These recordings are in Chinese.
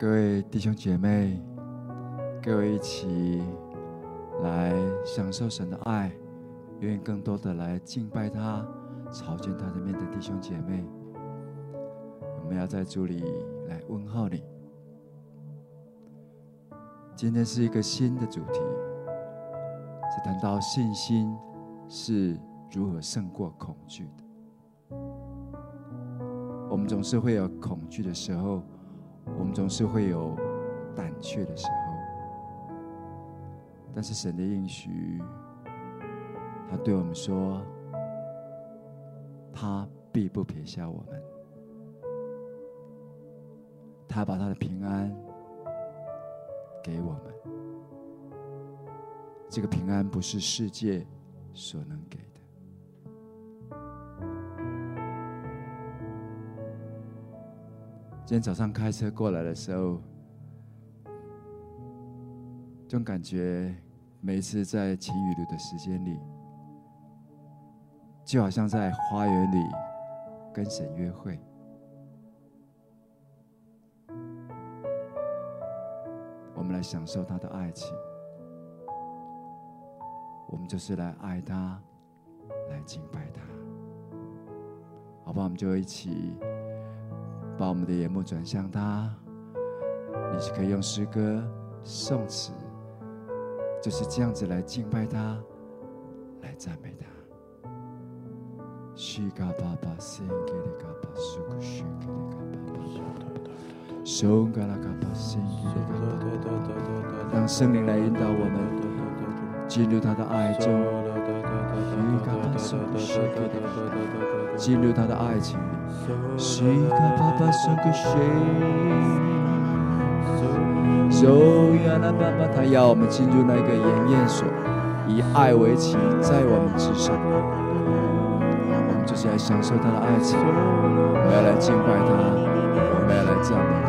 各位弟兄姐妹，各位一起来享受神的爱，愿意更多的来敬拜他、朝见他的面的弟兄姐妹，我们要在主里来问候你。今天是一个新的主题，是谈到信心是如何胜过恐惧的。我们总是会有恐惧的时候，我们总是会有胆怯的时候，但是神的应许，他对我们说，他必不撇下我们，他把他的平安。给我们这个平安，不是世界所能给今天早上开车过来的时候，这种感觉，每一次在晴雨露的时间里，就好像在花园里跟神约会。我们来享受他的爱情，我们就是来爱他，来敬拜他，好吧？我们就一起把我们的眼目转向他。你是可以用诗歌、颂词，就是这样子来敬拜他，来赞美他。让圣灵来引导我们进入他的爱中，进入他的爱情。里。他要我们进入那个筵宴所，以爱为旗，在我们之上。我们就是来享受他。的爱情，我们要来敬拜他，我们要来赞美他。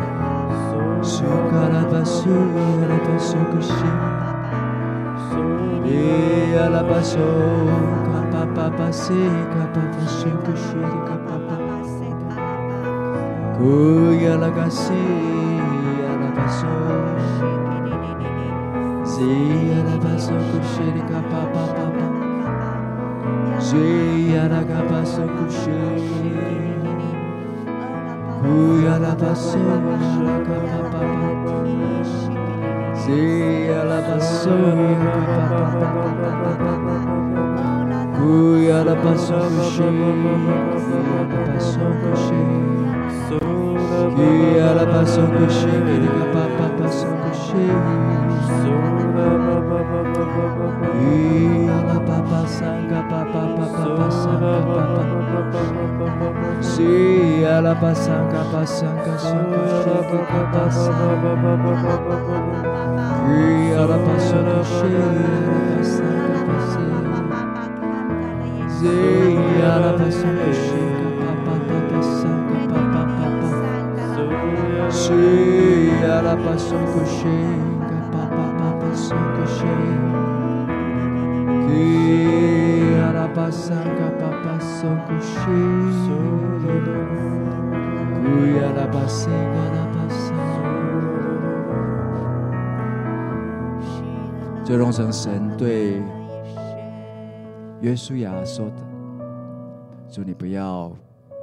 苏卡拉巴苏，阿拉巴苏古西，伊阿拉巴苏，卡巴巴巴西，卡巴巴苏古西，卡巴巴巴西，卡巴巴，库亚拉卡西，阿拉巴苏，西阿拉巴苏古西，卡巴巴巴巴，西阿拉卡巴苏古西。乌亚拉巴索，卡巴巴巴，西亚拉就荣成神对约书亚说的：“说你不要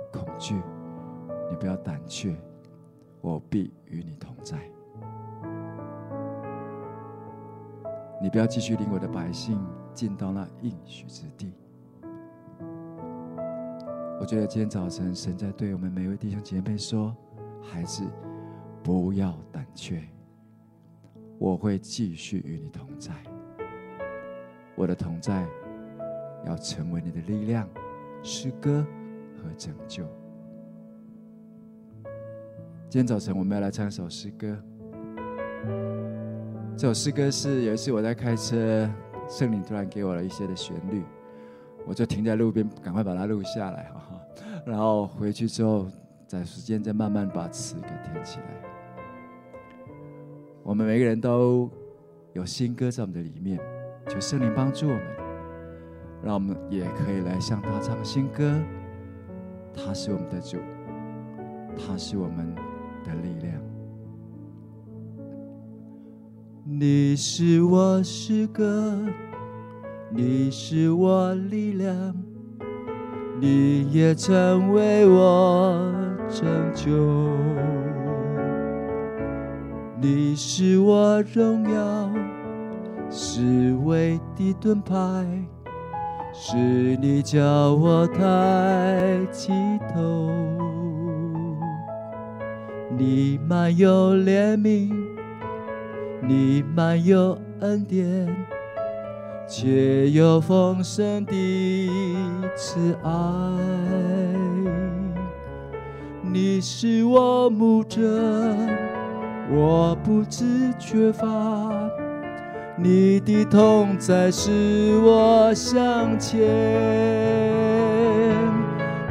恐惧，你不要胆怯，我必与你同在。你不要继续领我的百姓进到那应许之地。”我觉得今天早晨，神在对我们每位弟兄姐妹说：“孩子，不要胆怯，我会继续与你同在。我的同在要成为你的力量、诗歌和拯救。”今天早晨，我们要来唱一首诗歌。这首诗歌是有一次我在开车，圣灵突然给我了一些的旋律。我就停在路边，赶快把它录下来哈哈，然后回去之后，找时间再慢慢把词给填起来。我们每个人都有新歌在我们的里面，求圣灵帮助我们，让我们也可以来向他唱新歌。他是我们的主，他是我们的力量。你是我诗歌，你是我力量，你也曾为我拯救。你是我荣耀，是唯的盾牌，是你叫我抬起头。你满有怜悯。你满有恩典，且有丰盛的慈爱。你是我牧者，我不知缺乏。你的同在使我向前。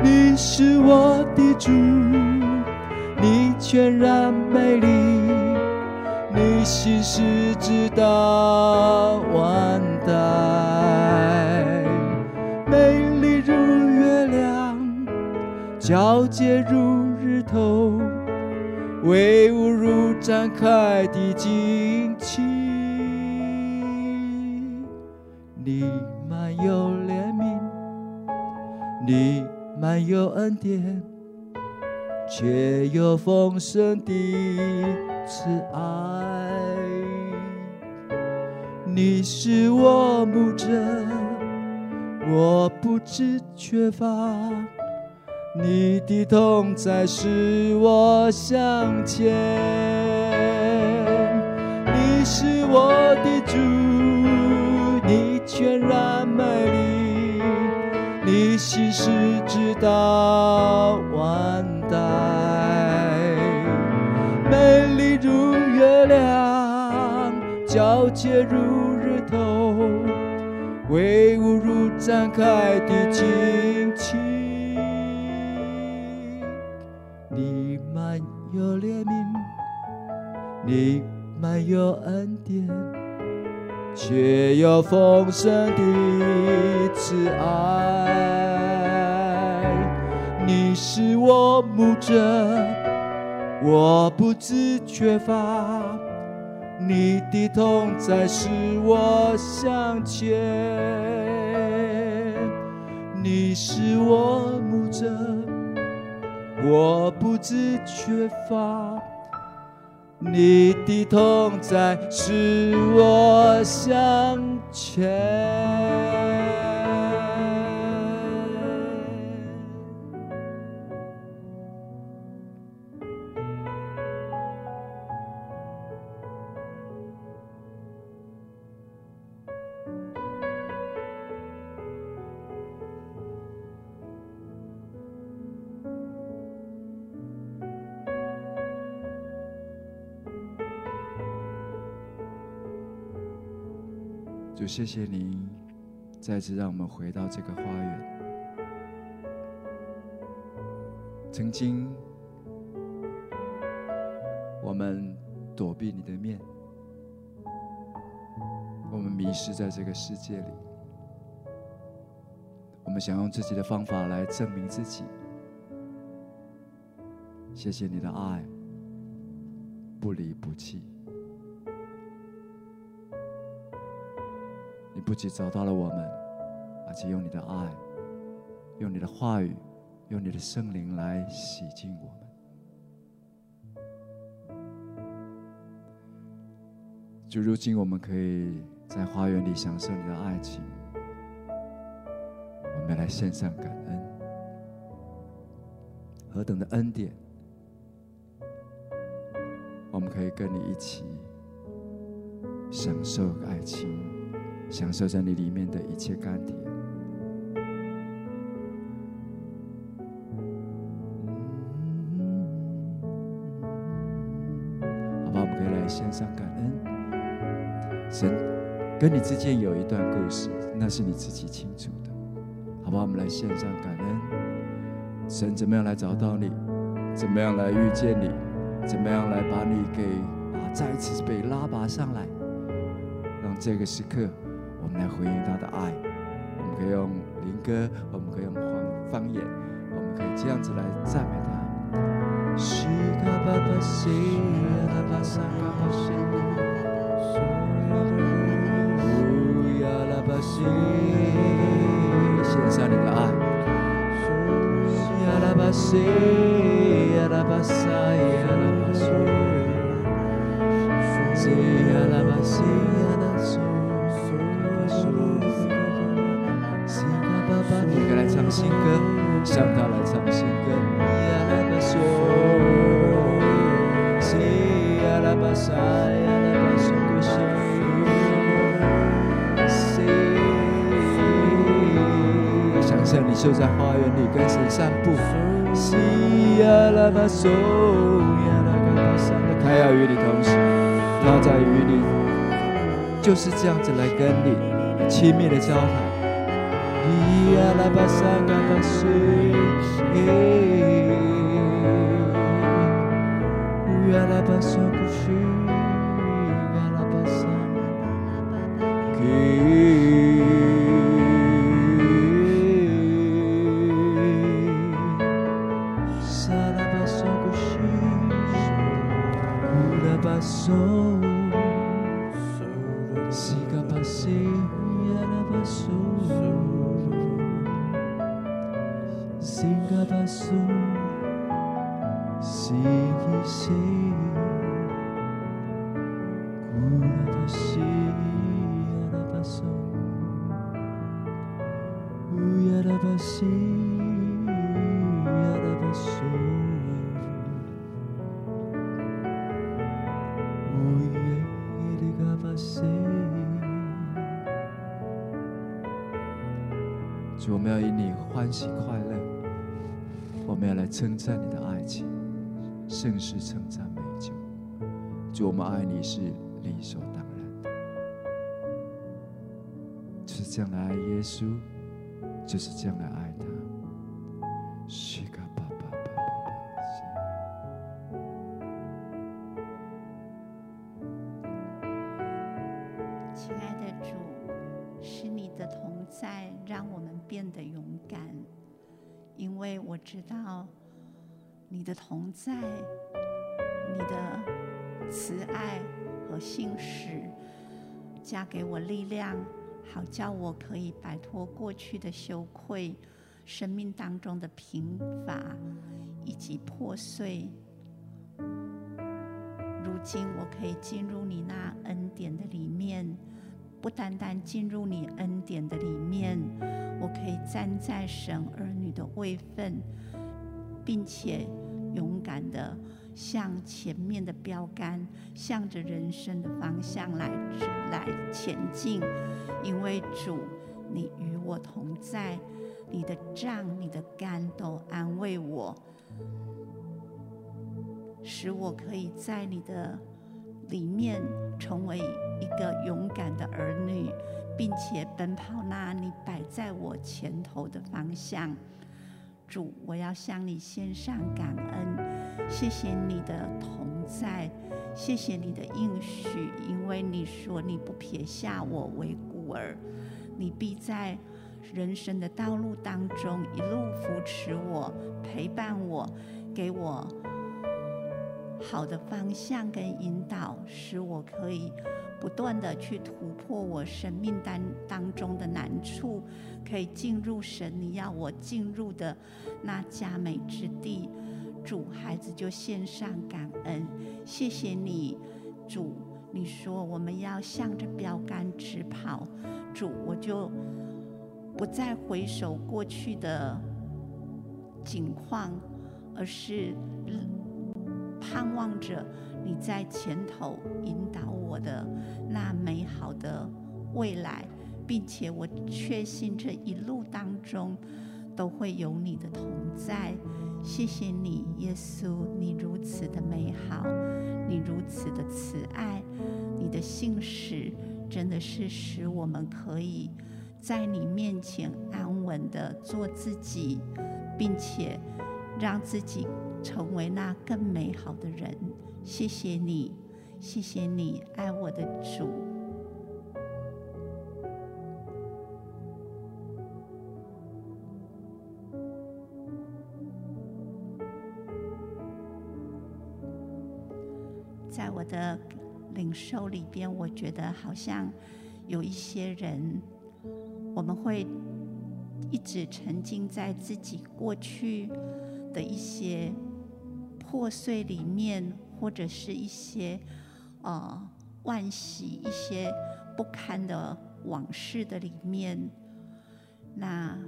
你是我的主，你全然美丽。你心事直到万代，美丽如月亮，皎洁如日头，威武如展开的旌旗。你满有怜悯，你满有恩典，却有丰盛的。慈爱，你是我牧者，我不知缺乏。你的同在使我向前，你是我的到万代。美丽如月亮，皎洁如日头，威武如展开的旌旗。你满有怜悯，你满有恩典，却有丰盛的慈爱。你是我牧者。我不知缺乏，你的痛在使我向前。你是我牧者，我不知缺乏，你的痛在使我向前。谢谢你，再次让我们回到这个花园。曾经，我们躲避你的面，我们迷失在这个世界里，我们想用自己的方法来证明自己。谢谢你的爱，不离不弃。不仅找到了我们，而且用你的爱，用你的话语，用你的圣灵来洗净我们。就如今，我们可以在花园里享受你的爱情，我们来献上感恩，何等的恩典！我们可以跟你一起享受爱情。享受在你里面的一切甘甜，好吧，我们可以来献上感恩。神跟你之间有一段故事，那是你自己清楚的，好吧，我们来献上感恩。神怎么样来找到你？怎么样来遇见你？怎么样来把你给啊再一次被拉拔上来？让这个时刻。我们来回应他的爱，我们可以用灵歌，我们可以用方方言，我们可以这样子来赞美他。西嘎巴巴西，阿拉巴沙嘎巴西。献上你的爱。亚拉巴西，亚拉巴沙，亚拉巴，西亚拉巴西，新歌，向他来唱新歌。亚拉巴苏，西亚拉巴沙，亚拉巴苏，西，想象你就在花园里跟神散步。西亚拉巴苏，亚拉巴沙，他要与你同行，他在与你，就是这样子来跟你亲密的交谈。亚拉巴沙，亚拉主，我们要以你欢喜快乐。我们要来称赞你的爱情，甚是称赞美酒。主，我们爱你是理所当然的，就是这样来爱耶稣，就是这样来爱叫我可以摆脱过去的羞愧，生命当中的贫乏以及破碎。如今我可以进入你那恩典的里面。不单单进入你恩典的里面，我可以站在神儿女的位分，并且勇敢地向前面的标杆，向着人生的方向来来前进。因为主，你与我同在，你的杖、你的竿都安慰我，使我可以在你的里面成为一个勇敢的儿女，并且奔跑那你摆在我前头的方向。主，我要向你献上感恩，谢谢你的同在，谢谢你的应许，因为你说你不撇下我为孤儿，你必在人生的道路当中一路扶持我，陪伴我，给我。好的方向跟引导，使我可以不断的去突破我生命当当中的难处，可以进入神你要我进入的那佳美之地。主，孩子就献上感恩，谢谢你，主。你说我们要向着标杆直跑，主，我就不再回首过去的景况，而是。盼望着你在前头引导我的那美好的未来，并且我确信这一路当中都会有你的同在。谢谢你，耶稣，你如此的美好，你如此的慈爱，你的信使真的是使我们可以在你面前安稳的做自己，并且让自己。成为那更美好的人，谢谢你，谢谢你爱我的主。在我的领受里边，我觉得好像有一些人，我们会一直沉浸在自己过去的一些破碎里面，或者是一些呃惋惜、一些不堪的往事的里面。那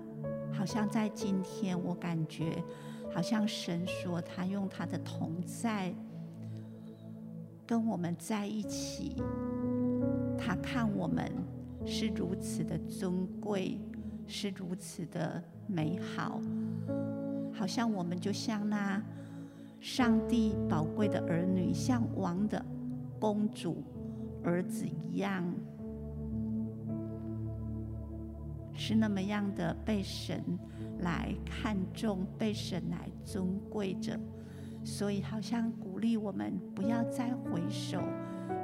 好像在今天，我感觉好像神说，他用他的同在。跟我们在一起，他看我们是如此的尊贵，是如此的美好，好像我们就像那上帝宝贵的儿女，像王的公主儿子一样，是那么样的被神来看重，被神来尊贵着。所以，好像鼓励我们不要再回首，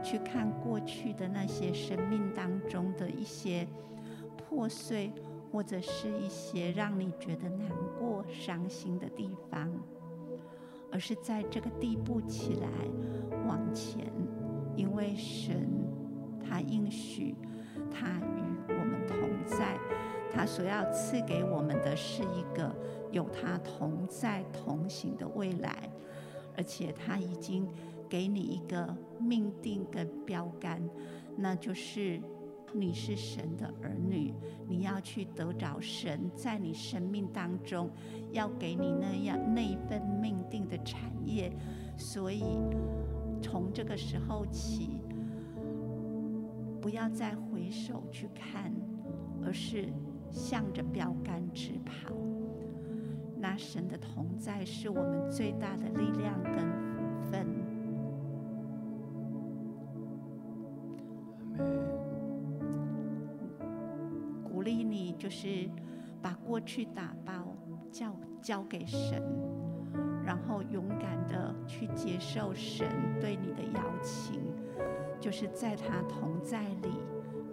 去看过去的那些生命当中的一些破碎，或者是一些让你觉得难过、伤心的地方，而是在这个地步起来往前，因为神他应许，他与我们同在，他所要赐给我们的是一个有他同在同行的未来。而且他已经给你一个命定跟标杆，那就是你是神的儿女，你要去得着神在你生命当中要给你那样那一份命定的产业。所以从这个时候起，不要再回首去看，而是向着标杆直跑。那神的同在是我们最大的力量跟福分。励你，就是把过去打包交交给神，然后勇敢的去接受神对你的邀请，就是在他同在里，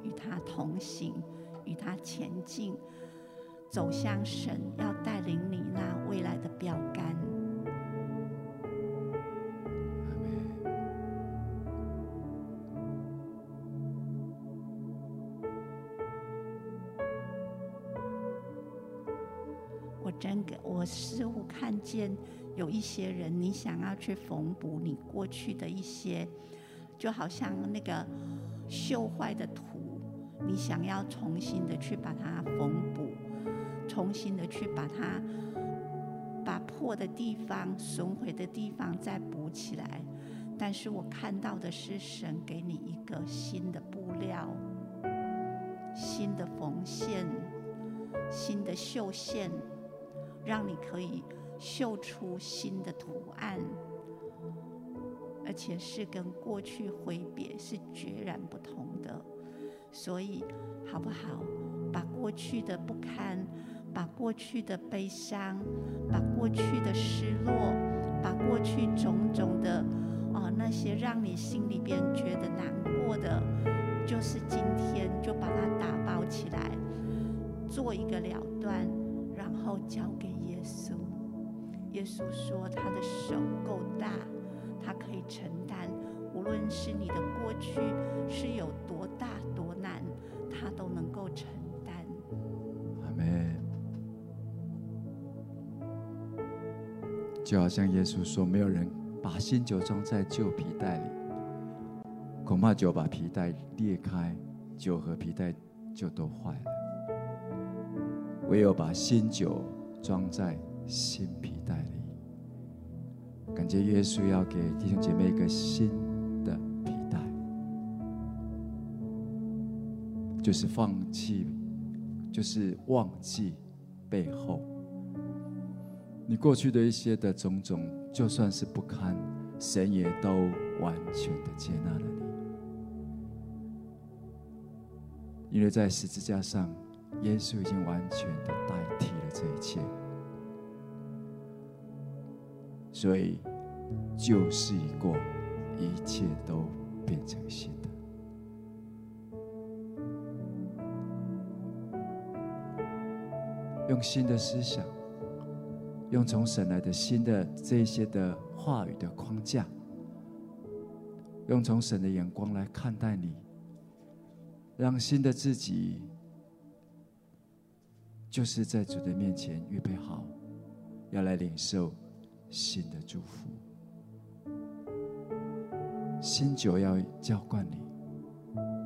与他同行，与他前进。走向神要带领你那未来的标杆。似乎看见有一些人，你想要去缝补你过去的一些，就好像那个锈坏的土，你想要重新的去把它缝补。重新的去把它，把破的地方、损毁的地方再补起来。但是我看到的是神给你一个新的布料、新的缝线、新的绣线，让你可以绣出新的图案，而且是跟过去挥别是截然不同的。所以，好不好？把过去的不堪。把过去的悲伤，把过去的失落，把过去种种的啊、呃、那些让你心里边觉得难过的，就是今天就把它打包起来，做一个了断，后交给耶稣。耶稣说他的手够大，他可以承担，无论是你的过去是有多大多难，他都能够承担。阿门。就好像耶稣说：“没有人把新酒装在旧皮袋里，恐怕酒把皮袋裂开，酒和皮袋就都坏了。唯有把新酒装在新皮袋里。感谢耶稣要给弟兄姐妹一个新的皮袋，就是放弃，就是忘记背后。”你过去的一些的种种，就算是不堪，神也都完全的接纳了你，因为在十字架上，耶稣已经完全的代替了这一切，所以旧事已过，一切都变成新的，用新的思想。用从神来的新的这些的话语的框架，用从神的眼光来看待你，让新的自己就是在主的面前预备好，要来领受新的祝福。新酒要浇灌你，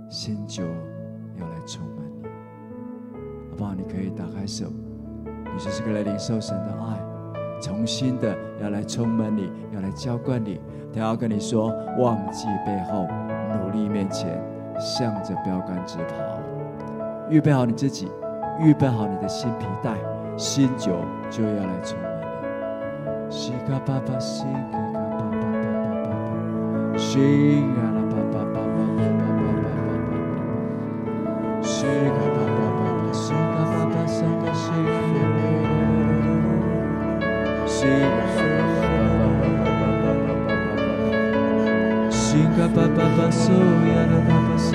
新酒要来充满你，好不好？你可以打开手，你就是个来领受神的爱，重新的要来充满你，要来浇灌你。他要跟你说：忘记背后，努力面前，向着标杆直跑。预备好你自己，预备好你的新皮带，新酒就要来充满你。西嘎巴巴西嘎巴巴巴巴巴，巴巴，西嘎巴巴巴巴巴巴，巴巴巴巴巴西，西嘎啦嘎巴巴巴巴西嘎巴巴，西嘎巴巴巴巴巴巴西，库呀啦嘎巴巴巴巴，西嘎巴巴，巴巴巴巴巴巴巴西。西阿巴巴巴苏西，西阿巴巴，西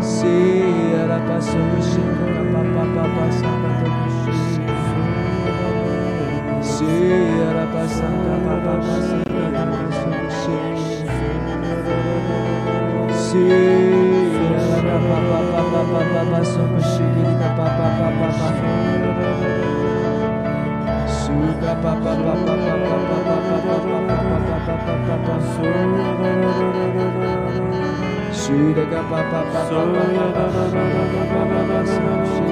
Sierra passou, chega, papapá, passava, toca, chega. 巴巴巴巴巴巴苏西。需要爸爸爸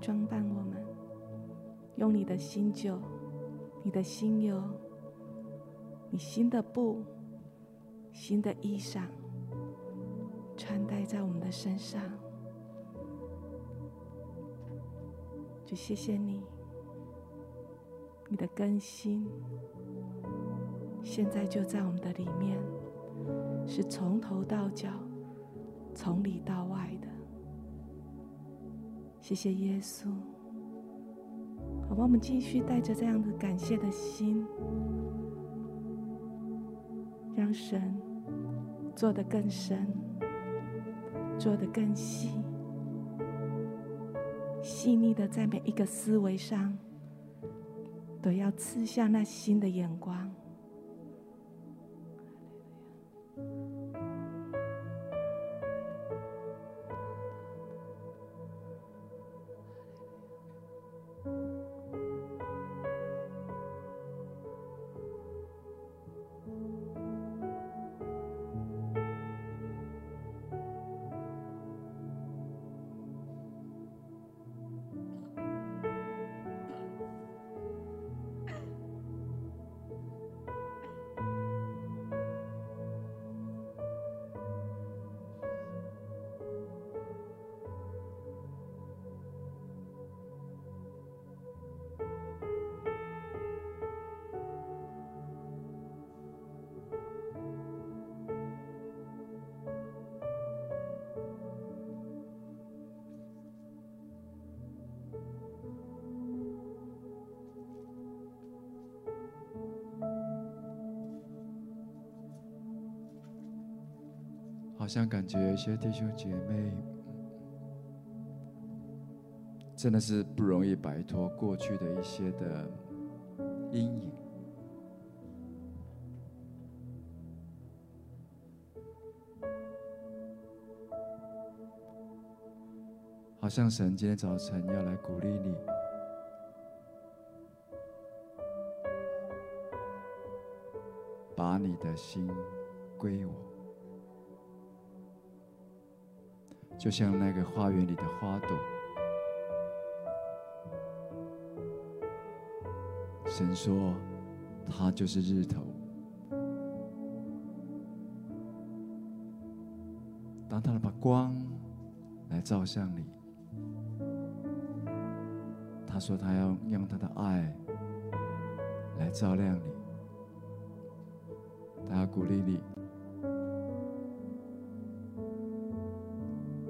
装扮我们，用你的新酒、你的新油、你新的布、新的衣裳，穿戴在我们的身上。就谢谢你，你的更新，现在就在我们的里面，是从头到脚，从里到外的。谢谢耶稣，好吧，我们继续带着这样的感谢的心，让神做得更深，做得更细，细腻的在每一个思维上，都要刺下那新的眼光。像感觉有些弟兄姐妹真的是不容易摆脱过去的一些的阴影。好像神今天早晨要来鼓励你，把你的心归我，就像那个花园里的花朵。神说，他就是日头。当他把光来照向你。他说：“他要用他的爱来照亮你，他要鼓励你，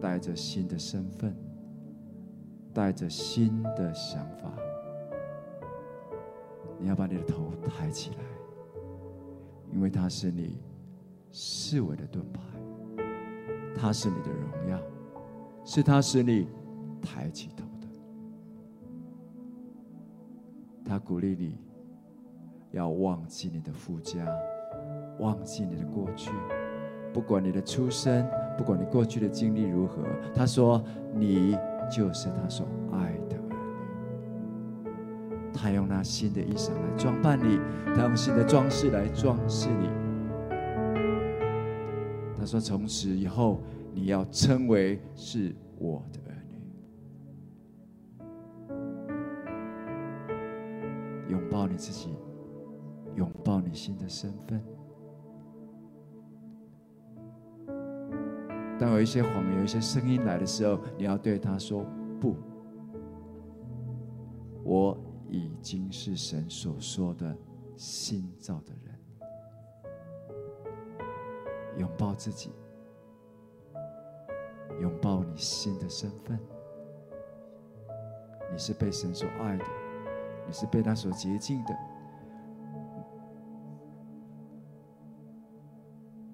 带着新的身份，带着新的想法，你要把你的头抬起来，因为他是你四维的盾牌，他是你的荣耀，是他使你抬起头的。”他鼓励你，要忘记你的父家，忘记你的过去，不管你的出身，不管你过去的经历如何。他说：“你就是他所爱的儿女。”他用那新的衣裳来装扮你，他用新的装饰来装饰你。他说：“从此以后，你要称为是我的儿女。”拥抱你自己，拥抱你新的身份。当有一些谎言、有一些声音来的时候，你要对他说：“不，我已经是神所说的新造的人。”拥抱自己，拥抱你新的身份。你是被神所爱的。你是被他所洁净的，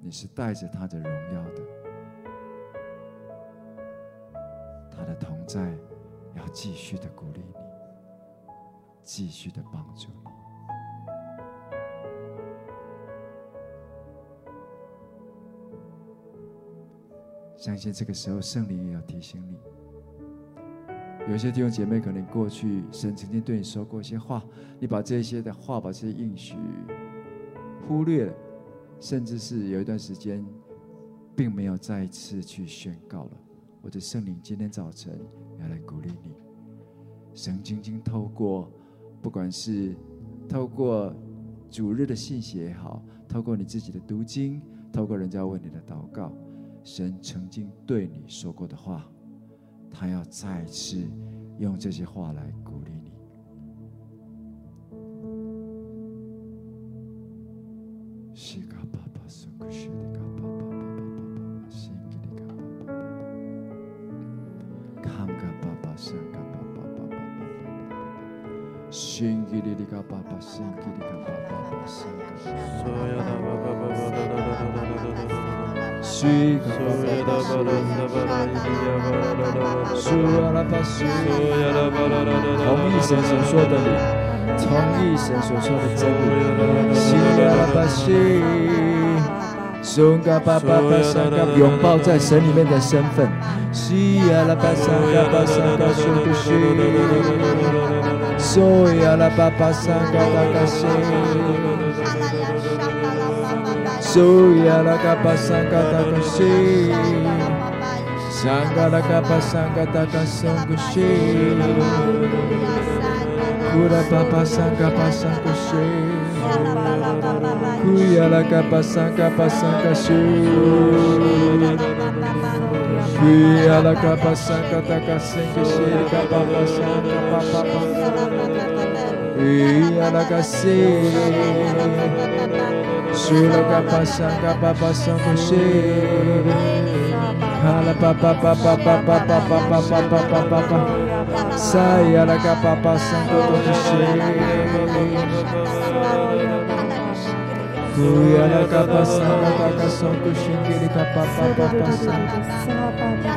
你是带着他的荣耀的，在要继续的鼓励你，继续的帮助你。相信这个时候圣灵也要提醒你。有些弟兄姐妹，可能过去神曾经对你说过一些话，你把这些的话，把这些应许忽略了，甚至是有一段时间，并没有再一次去宣告了。或者圣灵今天早晨来鼓励你，神曾经透过，不管是透过主日的信息也好，透过你自己的读经，透过人家为你的祷告，神曾经对你说过的话。他要再次用这些话来鼓励同意先生说的理，同意先生所说的真理。信啊啦巴信，颂啊啦巴巴巴颂啊，拥抱在神里面的身份。西啊啦巴三嘎巴三嘎颂古西，苏啊啦巴巴三嘎巴三嘎颂古西。苏啊啦嘎巴三嘎达古西。Sangaraka sanga daka sangu she Cura papa sanga pasangu she Kuyalaka pasanga pasanga she Kuyalaka pasanga daka sangu she Kapa pasanga papa Kuyalaka se Shulaka sanga, papa sangu she 苏拉嘎巴桑嘎巴巴桑古西，卡拉巴巴巴巴巴巴巴巴巴巴巴巴巴，沙呀拉嘎巴巴桑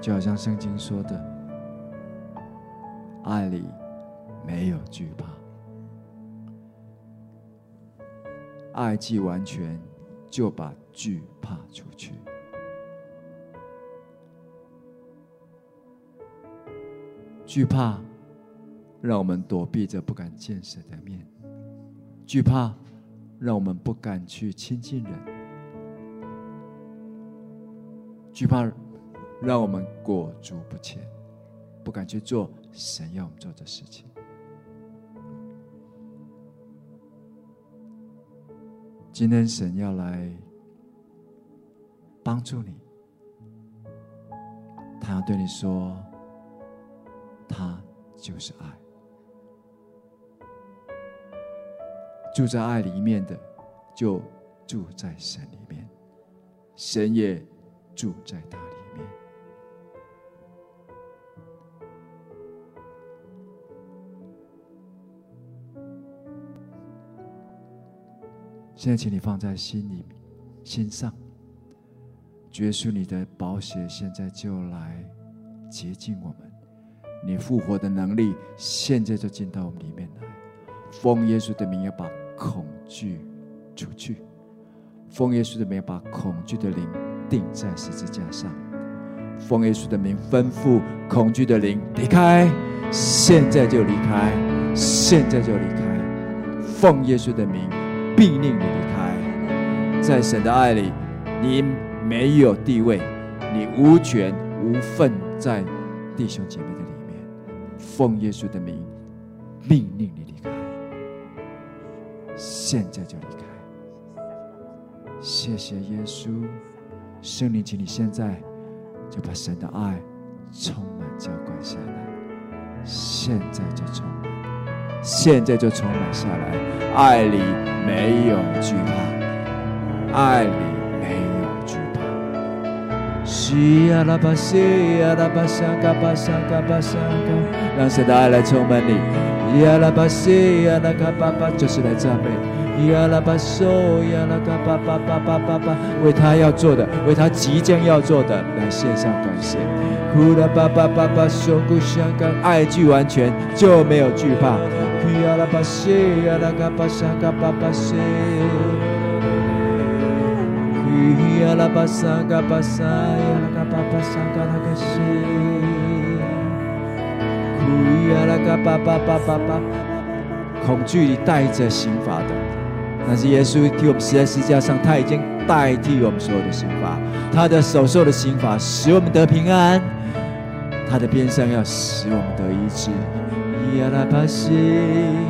就好像圣经说的，爱里没有惧怕，爱既完全，就把惧怕除去。惧怕让我们躲避着不敢见神的面，惧怕让我们不敢去亲近人，惧怕让我们裹足不前，不敢去做神要我们做的事情。今天神要来帮助你，他要对你说。他就是爱，住在爱里面的，就住在神里面，神也住在他里现在，请你放在心里、心上，耶稣，你的宝血现在就来洁净我们。你复活的能力，现在就进到我们里面来。奉耶稣的名，要把恐惧除去；奉耶稣的名，要把恐惧的灵钉在十字架上；奉耶稣的名，吩咐恐惧的灵离开，现在就离开，现在就离开。奉耶稣的名，命令你离开。在神的爱里，你没有地位，你无权无份在弟兄姐妹的里面。奉耶稣的名，命令你离开，现在就离开。谢谢耶稣，圣灵，请你现在就把神的爱充满浇灌下来，现在就充满，现在就充满下来。爱里没有惧怕，爱里。西呀啦巴西呀啦巴桑嘎巴桑嘎巴桑嘎，让神的爱来充满你。呀啦巴西呀啦嘎巴巴，就是来赞美。呀啦巴嗦呀啦嘎巴巴巴巴巴巴，为他要做的，为他即将要做的，来献上感谢。呼啦巴巴巴巴嗦咕香嘎，爱具完全就没有惧怕。恐惧里带着刑罚的，但是耶稣替我们死在十字架上，他已经代替我们所有的刑罚，他的手受的刑罚使我们得平安，他的鞭伤要使我们得医治。呀啦巴西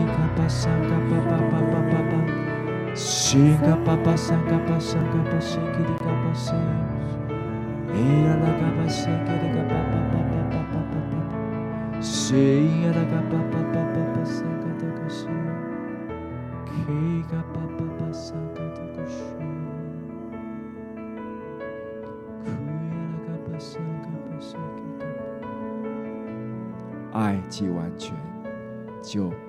嘎巴桑嘎巴巴巴巴巴巴。西嘎巴巴桑嘎巴桑嘎巴西吉里嘎巴西，咿呀啦嘎巴西吉里嘎巴巴巴巴巴巴巴巴，西呀啦嘎巴巴巴巴巴桑嘎多嘎西，基嘎巴巴巴桑嘎多嘎西，爱既完全，就。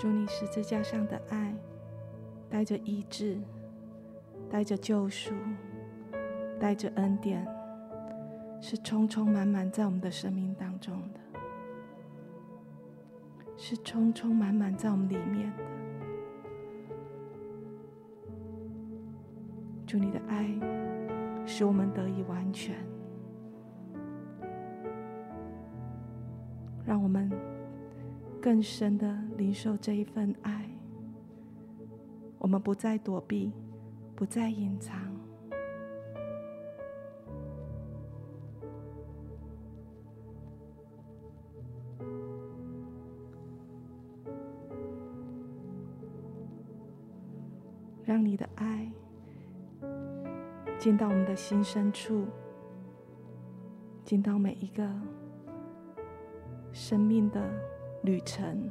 祝你十字架上的爱，带着医治，带着救赎，带着恩典，是充充满满在我们的生命当中的，是充充满满在我们里面的。祝你的爱，使我们得以完全，让我们更深的领受这一份爱。我们不再躲避，不再隐藏，让你的爱进到我们的心深处，进到每一个生命的旅程。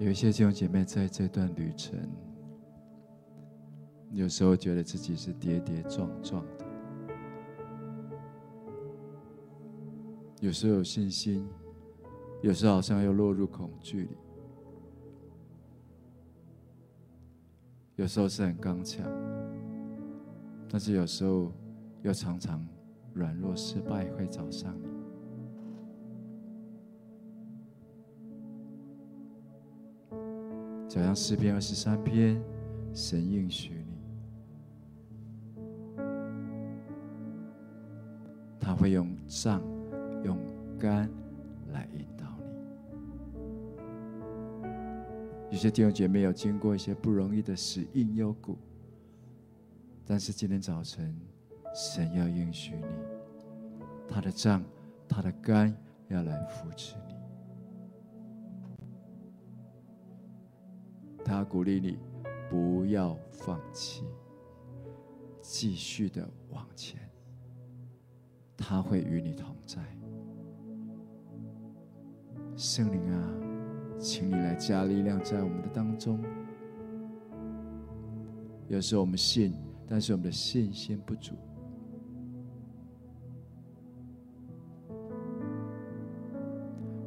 有一些弟兄姐妹在这段旅程，有时候觉得自己是跌跌撞撞的，有时候有信心，有时候好像又落入恐惧里，有时候是很刚强，但是有时候又常常软弱失败会找上你。就像诗篇二十三篇，神应许你，他会用杖、用竿来引导你。有些弟兄姐妹有经过一些不容易的死荫幽谷，但是今天早晨，神要应许你，他的杖、他的竿要来扶持他鼓励你不要放弃，继续的往前。他会与你同在。圣灵啊，请你来加力量在我们的当中。有时候我们信，但是我们的信心不足。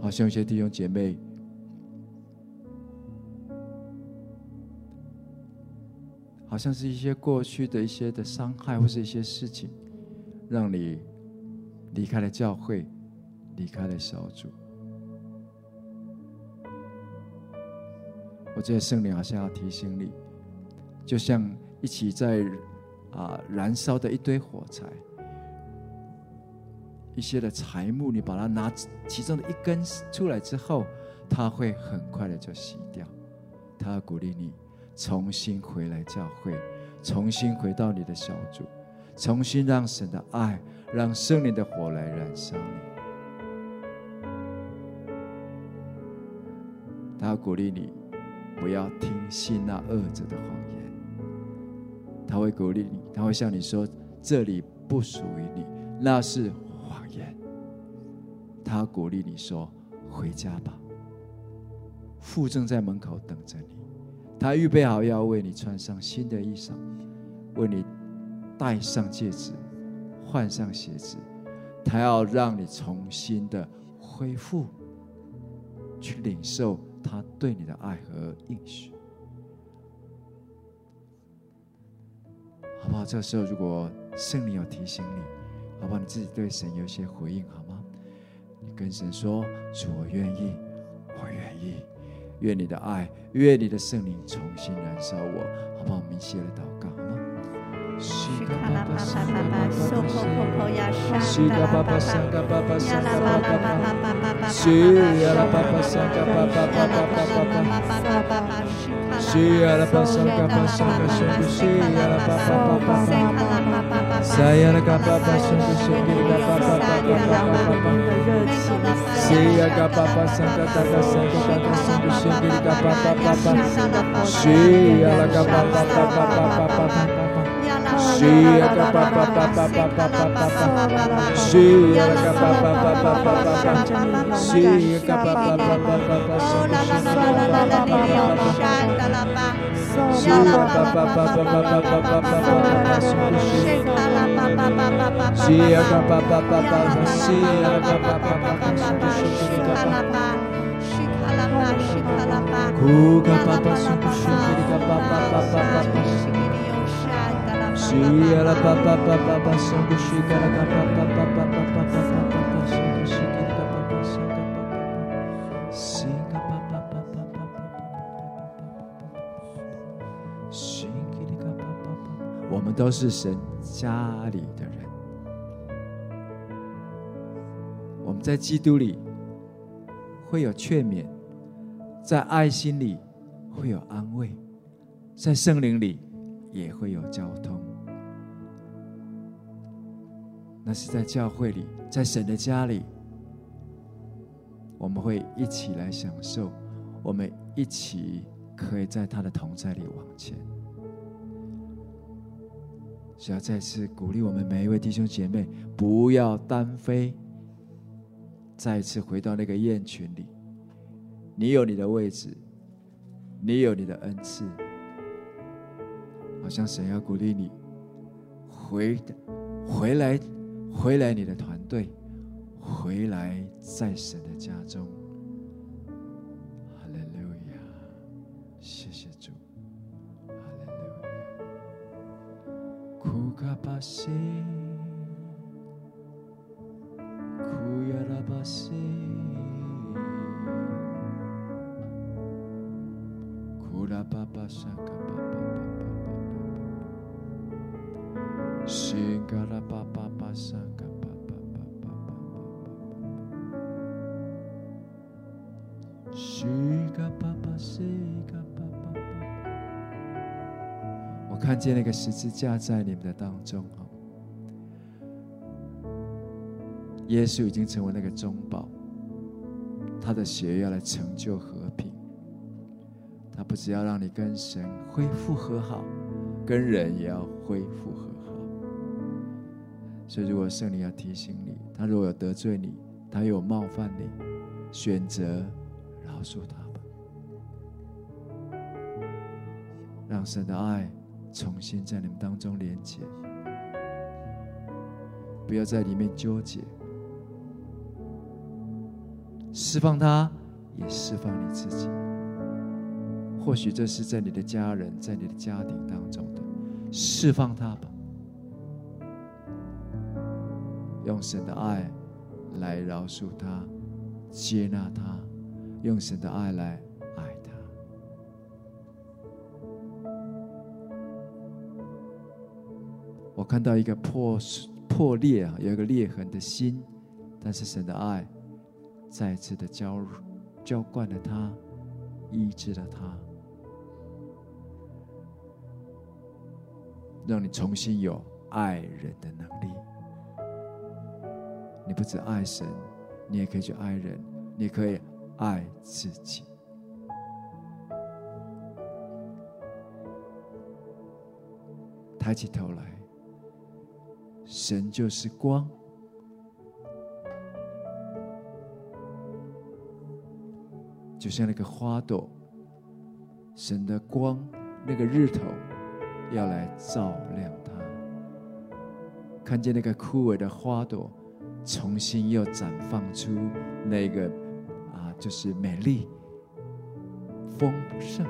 好像有些弟兄姐妹。好像是一些过去的一些的伤害，或是一些事情，让你离开了教会，离开了小组。我觉得圣灵好像要提醒你，就像一起在啊燃烧的一堆火柴，一些的柴木，你把它拿其中的一根出来之后，它会很快的就熄掉。他鼓励你。重新回来教会，重新回到你的小组，重新让神的爱，让圣灵的火来燃烧你。他鼓励你，不要听信那恶者的谎言。他会鼓励你，他会向你说：“这里不属于你，那是谎言。”他鼓励你说：“回家吧，父正在门口等着你。他预备好要为你穿上新的衣裳，为你戴上戒指，换上鞋子。他要让你重新的恢复，去领受。”他对你的爱和应许，好不好？这时候，如果圣灵有提醒你，好不好？你自己对神有一些回应，好吗？你跟神说：“主，我愿意，我愿意，愿你的爱，愿你的圣灵重新燃烧我，好不好？”我们一起来祷告。好吗西嘎巴巴沙嘎巴巴，苏婆婆婆呀沙，西嘎巴巴沙嘎巴巴沙嘎巴巴巴，西呀啦巴巴沙嘎巴巴巴巴巴巴巴，西呀啦巴沙嘎巴沙嘎沙嘎西呀啦巴巴巴巴巴，西呀啦嘎巴巴沙嘎沙嘎巴巴巴巴巴，西呀嘎巴巴沙嘎嘎嘎沙嘎嘎嘎沙嘎西呀啦嘎巴巴巴巴，西呀啦嘎巴巴巴 Sayara kapa pasanta shakira kapa kapa kapa kapa Seya kapa pasanta kapa santa kapa santa shakira kapa kapa kapa Seya kapa kapa kapa kapa kapa Kuga papa 我们都是神家里的人。我们在基督里会有劝勉在爱心里会有安慰在圣灵里也会有交通。那是在教会里，在神的家里，我们会一起来享受，我们一起可以在他的同在里往前。需要再次鼓励我们每一位弟兄姐妹，不要单飞，再次回到那个宴群里。你有你的位置，你有你的恩赐，好像神要鼓励你回回来。回来，你的团队，回来在神的家中。哈利路亚，谢谢主。哈利路亚。库卡巴西，库亚拉巴西，库拉巴巴沙卡巴巴巴巴巴巴，西卡拉巴巴巴。我看见那个十字架在你们的当中哦，耶稣已经成为那个中保，他的血要来成就和平，他不只要让你跟神恢复和好，跟人也要恢复和。所以，如果圣灵要提醒你，他如果有得罪你，他有冒犯你，选择饶恕他吧。让神的爱重新在你们当中连接，不要在里面纠结，释放他，也释放你自己。或许这是在你的家人，在你的家庭当中的，释放他吧，用神的爱来饶恕他，接纳他，用神的爱来爱他。我看到一个破破裂啊，有一个裂痕的心，但是神的爱再次的浇浇灌了他，医治了他，让你重新有爱人的能力。你不止爱神，你也可以去爱人，你可以爱自己。抬起头来，神就是光，就像那个花朵，神的光，那个日头要来照亮它，看见那个枯萎的花朵，重新又绽放出那个啊，就是美丽、丰盛。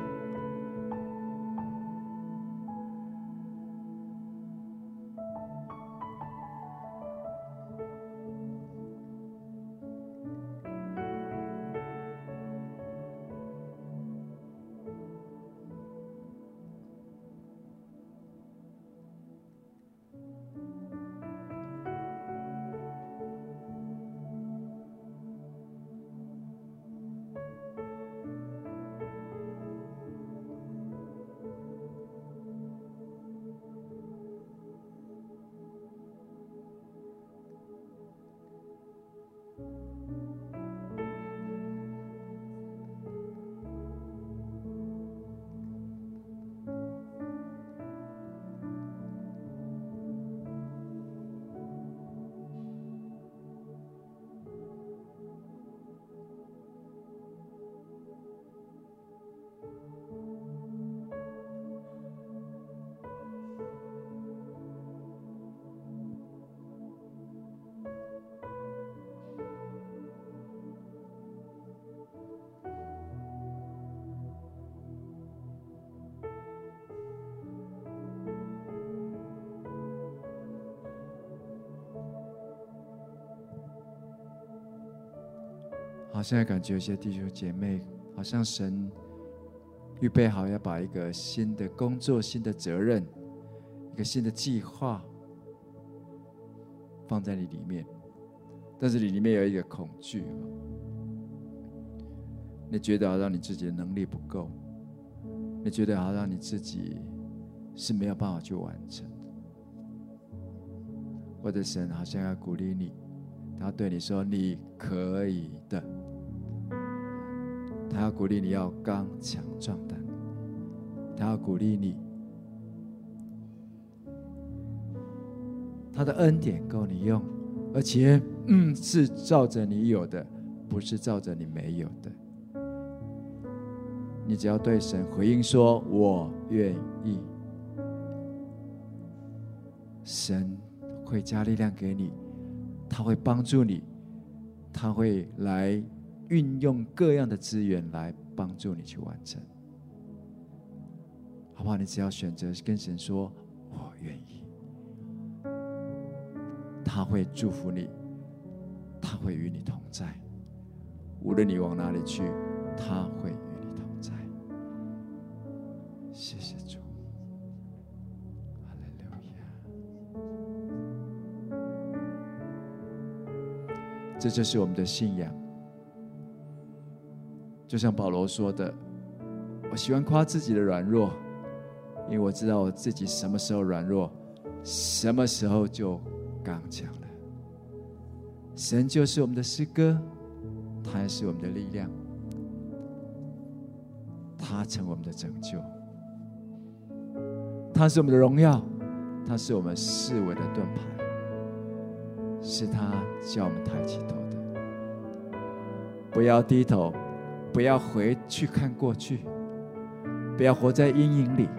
现在感觉有些弟兄姐妹，好像神预备好要把一个新的工作、新的责任、一个新的计划放在你里面，但是你里面有一个恐惧，你觉得好像你自己的能力不够，你觉得好像你自己是没有办法去完成我的，神好像要鼓励你。他对你说：“你可以的。”他要鼓励你要刚强壮胆。他要鼓励你，他的恩典够你用，而且嗯，是照着你有的，不是照着你没有的。你只要对神回应说：“我愿意。”神会加力量给你。他会帮助你，他会来运用各样的资源来帮助你去完成，好不好？你只要选择跟神说“我愿意”，他会祝福你，他会与你同在，无论你往哪里去，他会与你同在。谢谢主。这就是我们的信仰，就像保罗说的：“我喜欢夸自己的软弱，因为我知道我自己什么时候软弱，什么时候就刚强了。”神就是我们的诗歌，他也是我们的力量，他成我们的拯救，他是我们的荣耀，他是我们四围的盾牌。是他叫我们抬起头的，不要低头，不要回去看过去，不要活在阴影里，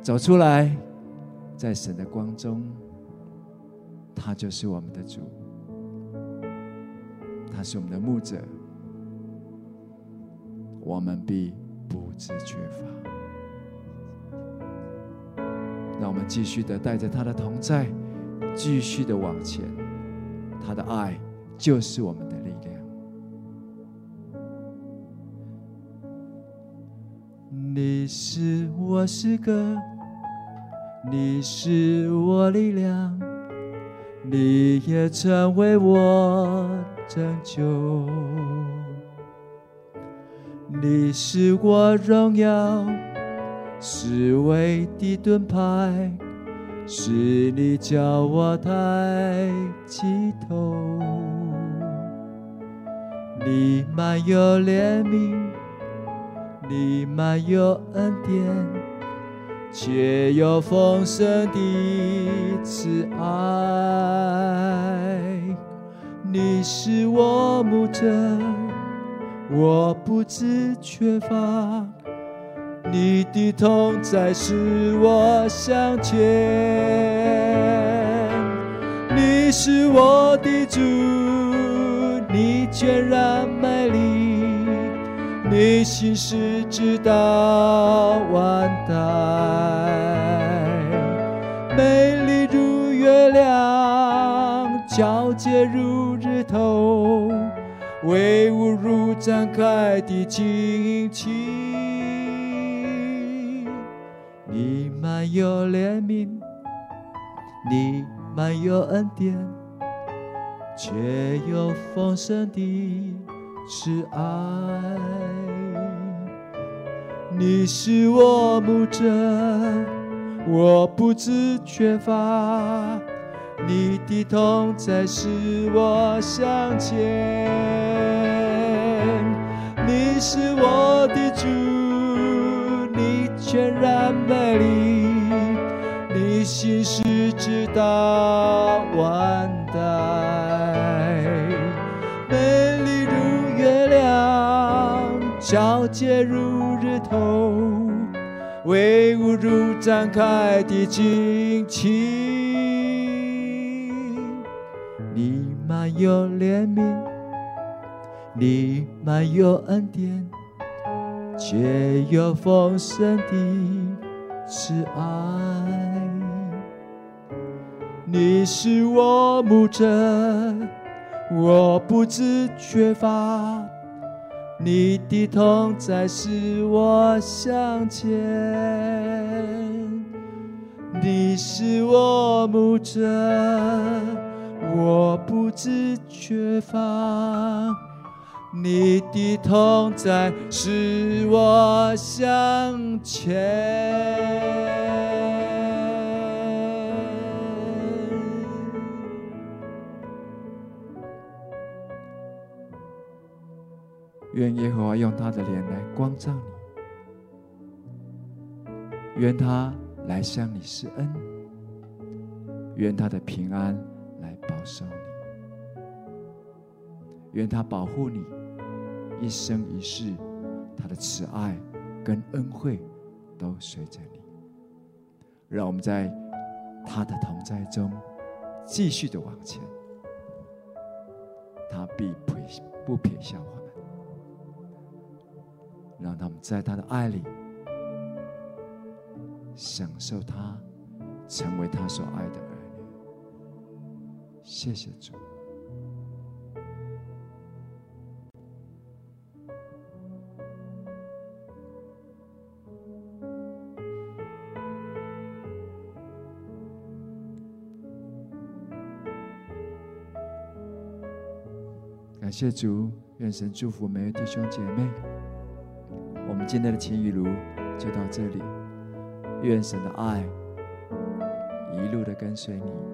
走出来，在神的光中，他就是我们的主，他是我们的牧者，我们必不致缺乏。让我们继续的带着他的同在。继续的往前，他的爱就是我们你是我诗歌，你是我力量，你也成为我拯救。你是我荣耀，是唯一的盾牌。是你叫我抬起头，你满有怜悯，你满有恩典，却有丰盛的慈爱。你是我牧者，我不致缺乏。你的同在使我向前，你是我的主，你全然美丽，你心事直到万代，美丽如月亮，皎洁如日头，威武如展开的旌旗。你满有怜悯，你满有恩典，却有丰盛的是爱。你是我牧者，我不知缺乏。你的同在使我向前，你是我的主。你全然美丽，你心事直到万皎洁如日头，威武如展开的旌旗。你满有怜悯，你满有恩典。却有丰盛的慈爱，你是我牧者，我不知缺乏。你的同在使我向前，你是我牧者，我不知缺乏。你的同在使我向前。愿耶和华用他的脸来光照你，愿他来向你施恩，愿他的平安来保守你，愿他保护你。一生一世，他的慈爱跟恩惠都随着你。让我们在他的同在中继续的往前，他必不撇下我。让他们在他的爱里享受他，成为他所爱的儿女。谢谢主。感谢主，愿神祝福每位弟兄姐妹。今天的情雨如就到这里，愿神的爱一路的跟随你。